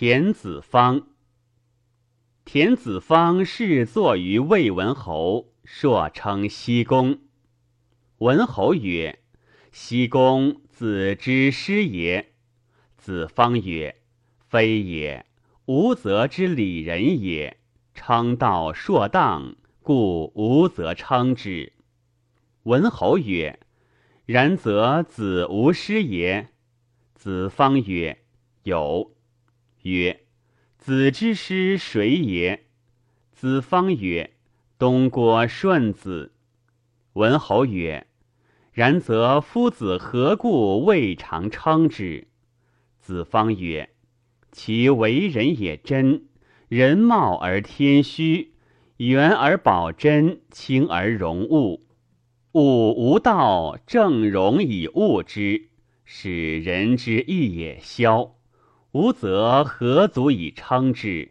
田子方。田子方是坐于魏文侯，朔称西公。文侯曰：“西公子之师也。”子方曰：“非也，吾则之礼人也。称道硕当，故无则称之。”文侯曰：“然则子无师也？”子方曰：“有。”曰：“子之师谁也？”子方曰：“东郭顺子。”文侯曰：“然则夫子何故未尝称之？”子方曰：“其为人也真，人貌而天虚，圆而保真，轻而容物。物无道，正容以物之。”使人之义也消，吾则何足以称之？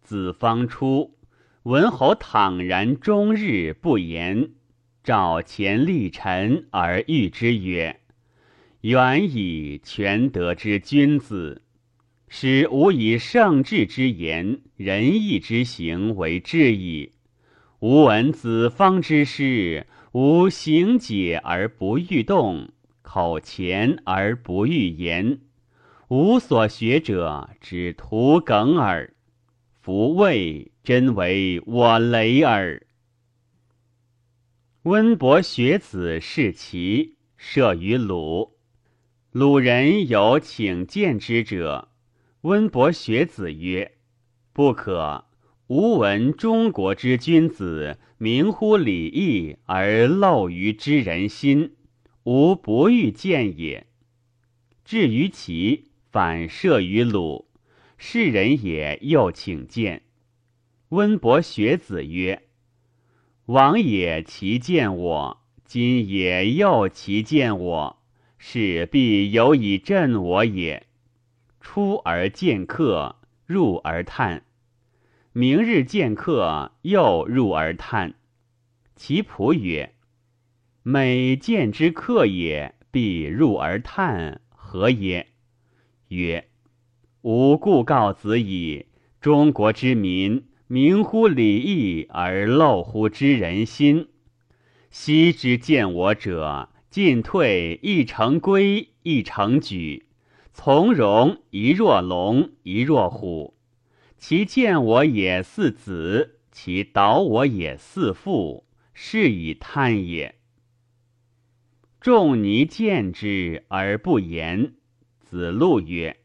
子方出，文侯坦然终日不言，召前立臣而谕之曰：“远以全德之君子，使吾以圣智之言、仁义之行为治矣。吾闻子方之师，吾行解而不欲动。”口前而不欲言，吾所学者只图梗耳。夫谓真为我雷耳。温伯学子是齐，射于鲁。鲁人有请见之者，温伯学子曰：“不可。吾闻中国之君子，明乎礼义而陋于知人心。”吾不欲见也。至于其反射于鲁，是人也，又请见。温伯学子曰：“王也，其见我；今也，又其见我。是必有以振我也。出而见客，入而叹。明日见客，又入而叹。其仆曰。”每见之客也，必入而叹何也？曰：吾故告子矣。中国之民，明乎礼义而陋乎知人心。昔之见我者，进退一成规，一成矩，从容一若龙，一若虎。其见我也似子，其导我也似父，是以叹也。仲尼见之而不言。子路曰：“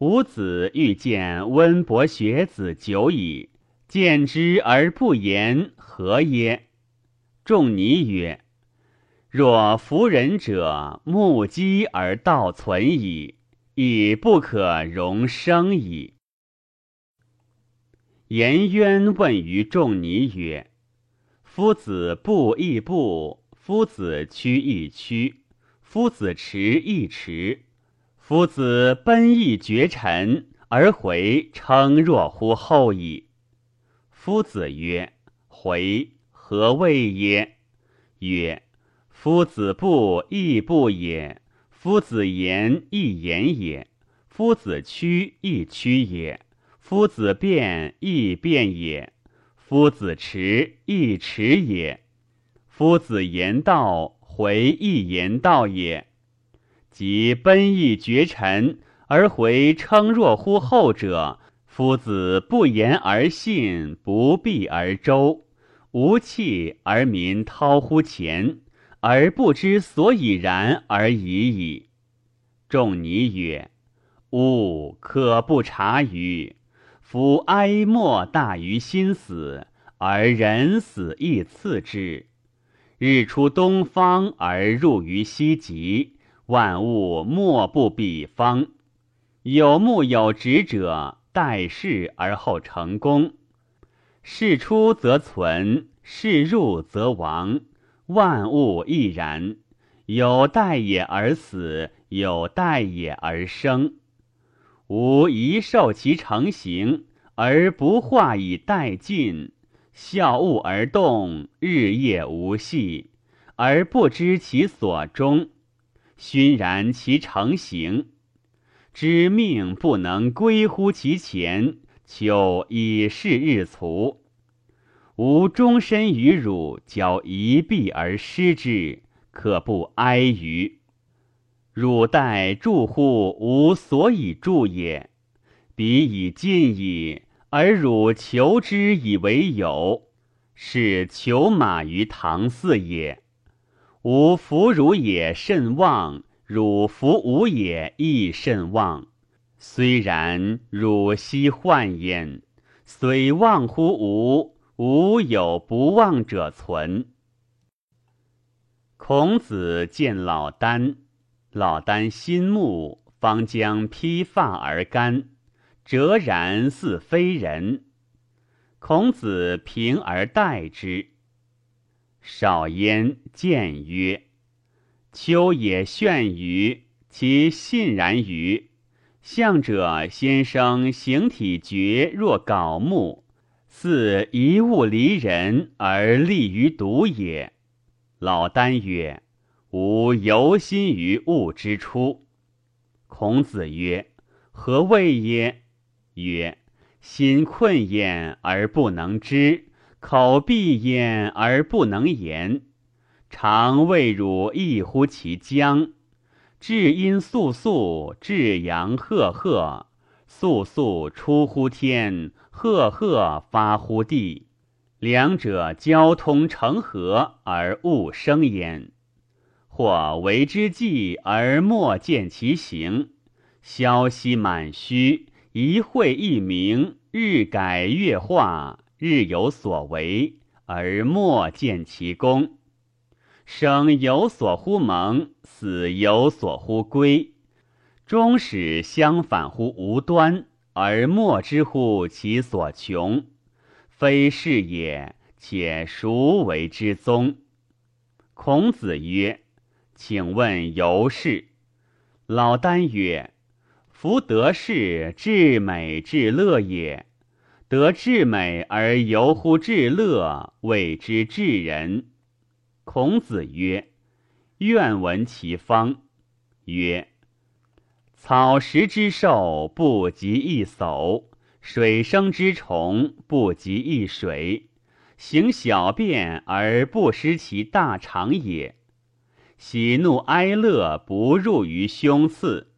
吾子欲见温伯学子久矣，见之而不言，何耶？”仲尼曰：“若夫人者，目击而道存矣，已不可容生矣。”颜渊问于仲尼曰：“夫子不亦不？”夫子趋亦趋，夫子驰亦驰，夫子奔亦绝尘，而回称若乎后矣。夫子曰：“回何谓也？”曰：“夫子不亦不也，夫子言亦言也，夫子趋亦趋也，夫子变亦变也，夫子驰亦驰也。”夫子言道，回亦言道也。即奔逸绝尘而回称若乎后者，夫子不言而信，不避而周，无弃而民滔乎前，而不知所以然而已矣。仲尼曰：“吾可不察于？夫哀莫大于心死，而人死亦次之。”日出东方而入于西极，万物莫不比方。有目有执者，待事而后成功。事出则存，事入则亡。万物亦然。有待也而死，有待也而生。吾一受其成形，而不化以待尽。笑物而动，日夜无息，而不知其所终；熏然其成形。知命不能归乎其前，求以示日卒。吾终身与汝交一臂而失之，可不哀于？汝待助乎吾所以助也。彼以尽矣，而汝求之以为有，是求马于唐嗣也。吾弗汝也甚望。汝弗吾也亦甚望，虽然汝昔患焉，虽望乎吾，吾有不忘者存。孔子见老聃，老聃心目，方将披发而干，哲然似非人。孔子平而待之。少焉，见曰。秋也炫于其信然于相者先生形体绝若槁木，似一物离人而立于独也。老聃曰：“吾犹心于物之初。”孔子曰：“何谓耶？”曰：“心困焉而不能知，口闭焉而不能言。”常谓汝异乎其将，至阴肃肃，至阳赫赫，肃肃出乎天，赫赫发乎地。两者交通成和而物生焉。或为之计而莫见其形，消息满虚，一会一明，日改月化，日有所为而莫见其功。生有所乎蒙，死有所乎归，终始相反乎无端，而莫之乎其所穷，非是也。且孰为之宗？孔子曰：“请问由是。”老聃曰：“夫得势至美至乐也。得至美而游乎至乐，谓之至人。”孔子曰：“愿闻其方。”曰：“草食之兽不及一叟，水生之虫不及一水，行小便而不失其大肠也。喜怒哀乐不入于胸次。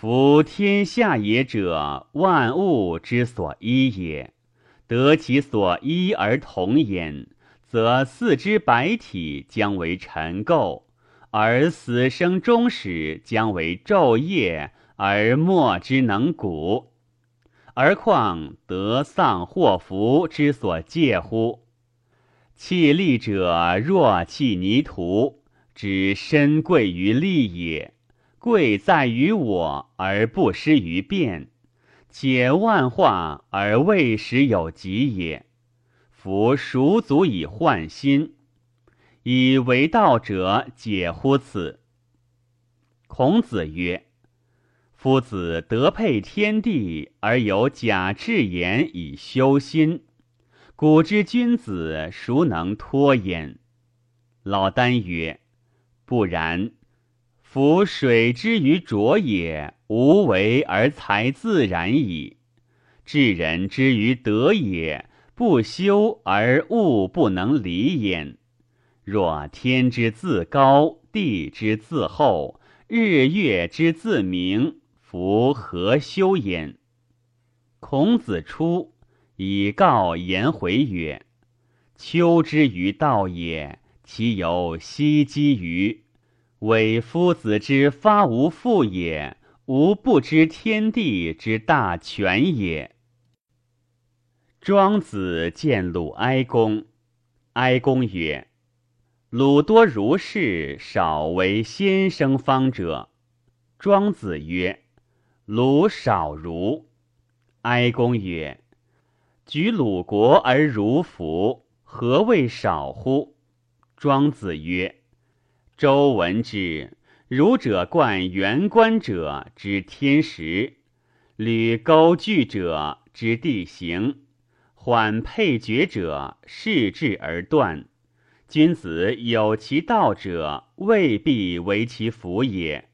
夫天下也者，万物之所依也，得其所依而同焉。”则四肢百体将为尘垢，而死生终始将为昼夜，而莫之能古。而况得丧祸福之所戒乎？弃利者若弃泥土，只身贵于利也。贵在于我，而不失于变。解万化而未始有极也。夫孰足以换心？以为道者解乎此？孔子曰：“夫子德配天地，而有假志言以修心。古之君子，孰能脱焉？”老聃曰：“不然。夫水之于浊也，无为而才自然矣。智人之于德也。”不修而物不能离焉。若天之自高，地之自厚，日月之自明，夫何修焉？孔子出，以告颜回曰：“秋之于道也，其有奚积于？为夫子之发无父也，吾不知天地之大权也。”庄子见鲁哀公，哀公曰：“鲁多如是，少为先生方者。”庄子曰：“鲁少如。”哀公曰：“举鲁国而如服，何谓少乎？”庄子曰：“周闻之，儒者冠元官者知天时，履钩具者知地形。”缓配绝者，视之而断。君子有其道者，未必为其福也；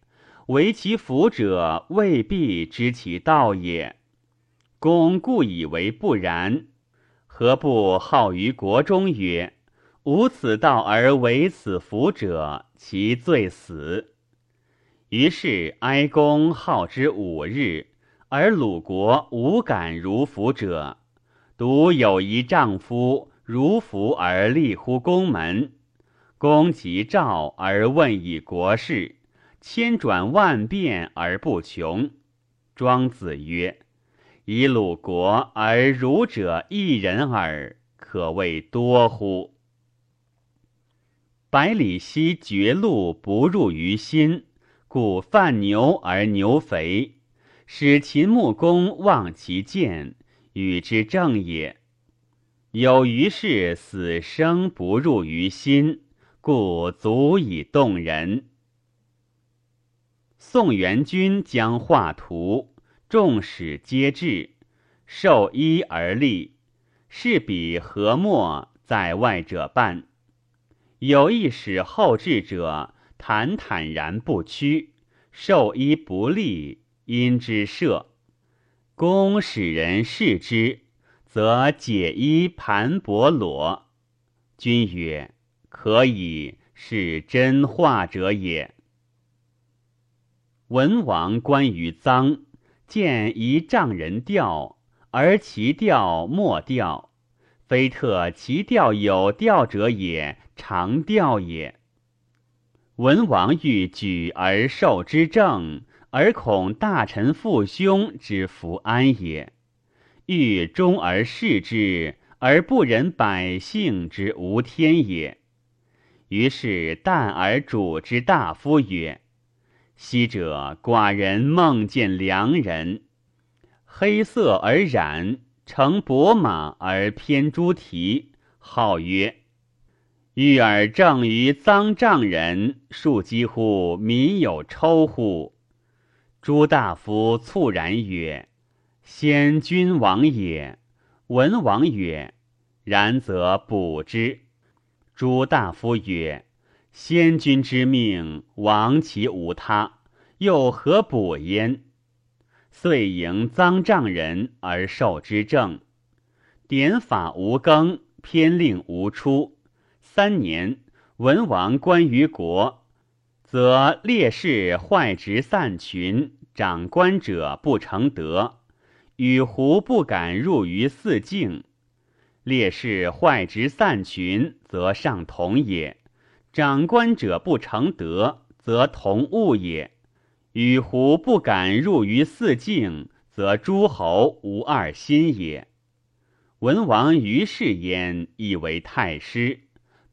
为其辅者，未必知其道也。公故以为不然，何不好于国中曰：“无此道而为此福者，其罪死。”于是哀公号之五日，而鲁国无敢如服者。独有一丈夫如服而立乎宫门。公即召而问以国事，千转万变而不穷。庄子曰：“以鲁国而儒者一人耳，可谓多乎？”百里奚绝路不入于心。故犯牛而牛肥，使秦穆公望其见，与之正也。有于是死生不入于心，故足以动人。宋元君将画图，众使皆至，受衣而立，是彼何莫在外者半。有一使后至者。坦坦然不屈，受衣不利，因之射。公使人视之，则解衣盘帛裸。君曰：“可以，是真画者也。”文王观于臧，见一丈人吊，而其吊莫吊，非特其吊有吊者也，常调也。文王欲举而受之政，而恐大臣父兄之福安也；欲忠而事之，而不忍百姓之无天也。于是旦而主之大夫曰：“昔者寡人梦见良人，黑色而染，乘伯马而偏朱蹄，号曰。”欲尔正于臧丈人，庶几乎民有抽乎？朱大夫猝然曰：“先君王也。”文王曰：“然则补之。”朱大夫曰：“先君之命，王其无他，又何补焉？”遂迎臧丈人而受之政，典法无更，偏令无出。三年，文王观于国，则烈士坏职散群，长官者不成德，与胡不敢入于四境。烈士坏职散群，则上同也；长官者不成德，则同物也。与胡不敢入于四境，则诸侯无二心也。文王于是焉，以为太师。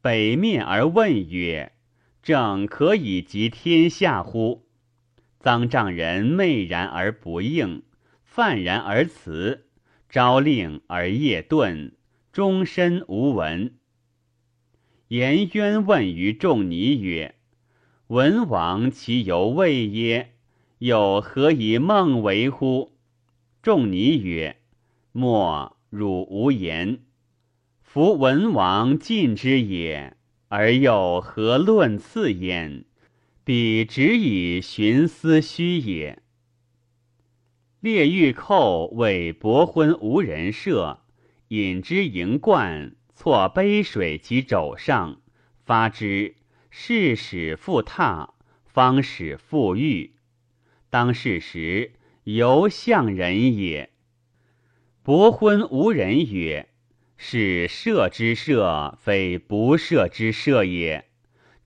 北面而问曰：“正可以及天下乎？”臧丈人昧然而不应，泛然而辞，朝令而夜遁，终身无闻。颜渊问于仲尼曰：“文王其犹未耶？又何以梦为乎？”仲尼曰：“莫，汝无言。”夫文王尽之也，而又何论次焉？彼只以寻思虚也。列御寇为伯昏无人射，引之盈冠，错杯水其肘上，发之，是使复踏，方使复欲。当是时，犹相人也。伯昏无人曰。是射之射，非不射之射也。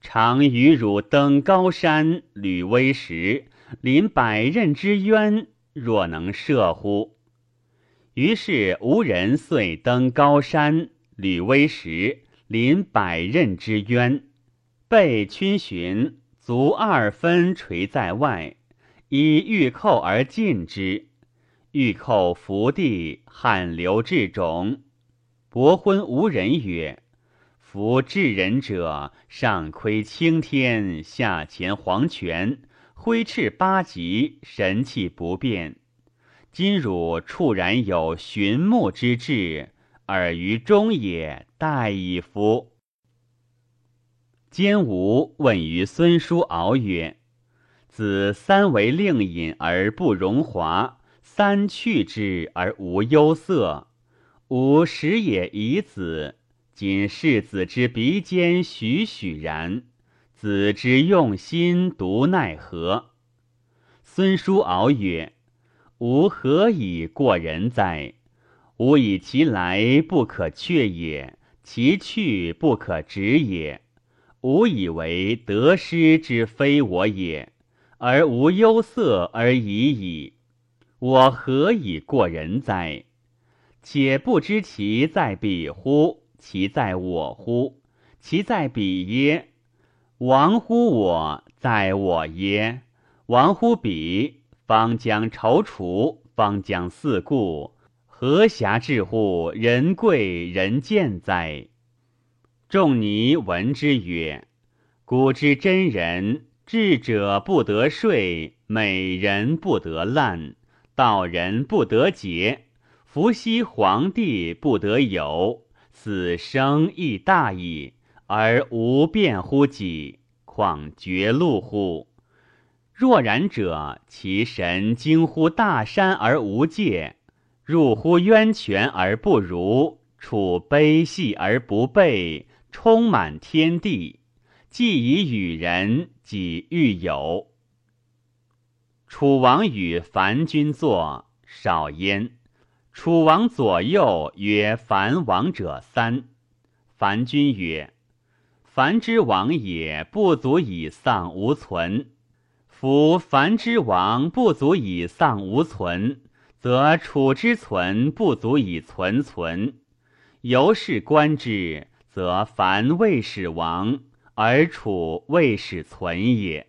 常与汝登高山，履危石，临百仞之渊，若能射乎？于是无人遂登高山，履危石，临百仞之渊，背逡巡，足二分垂在外，以玉扣而进之。玉扣伏地，汗流至踵。伯昏无人曰：“夫治人者，上窥青天，下潜黄泉，挥斥八极，神气不变。今汝触然有寻木之志，尔于中也，殆矣夫。”坚吾问于孙叔敖曰：“子三为令尹而不荣华，三去之而无忧色。吾时也以子，今视子之鼻尖栩栩然，子之用心独奈何？孙叔敖曰：“吾何以过人哉？吾以其来不可却也，其去不可止也。吾以为得失之非我也。”而无忧色而已矣，我何以过人哉？且不知其在彼乎？其在我乎？其在彼耶？亡乎我，在我耶？亡乎彼，方将踌躇，方将四顾，何暇至乎人贵人贱哉？仲尼闻之曰：“古之真人。”智者不得睡，美人不得烂，道人不得节，伏羲皇帝不得有，死生亦大矣，而无变乎己，况绝路乎？若然者，其神惊乎大山而无界，入乎渊泉而不如，处悲戏而不备，充满天地。既以与人，己欲有。楚王与凡君坐，少焉。楚王左右曰：“樊王者三。”樊君曰：“樊之王也，不足以丧无存。夫樊之王不足以丧无存，则楚之存不足以存存。由是观之，则樊未始亡。”而楚未始存也。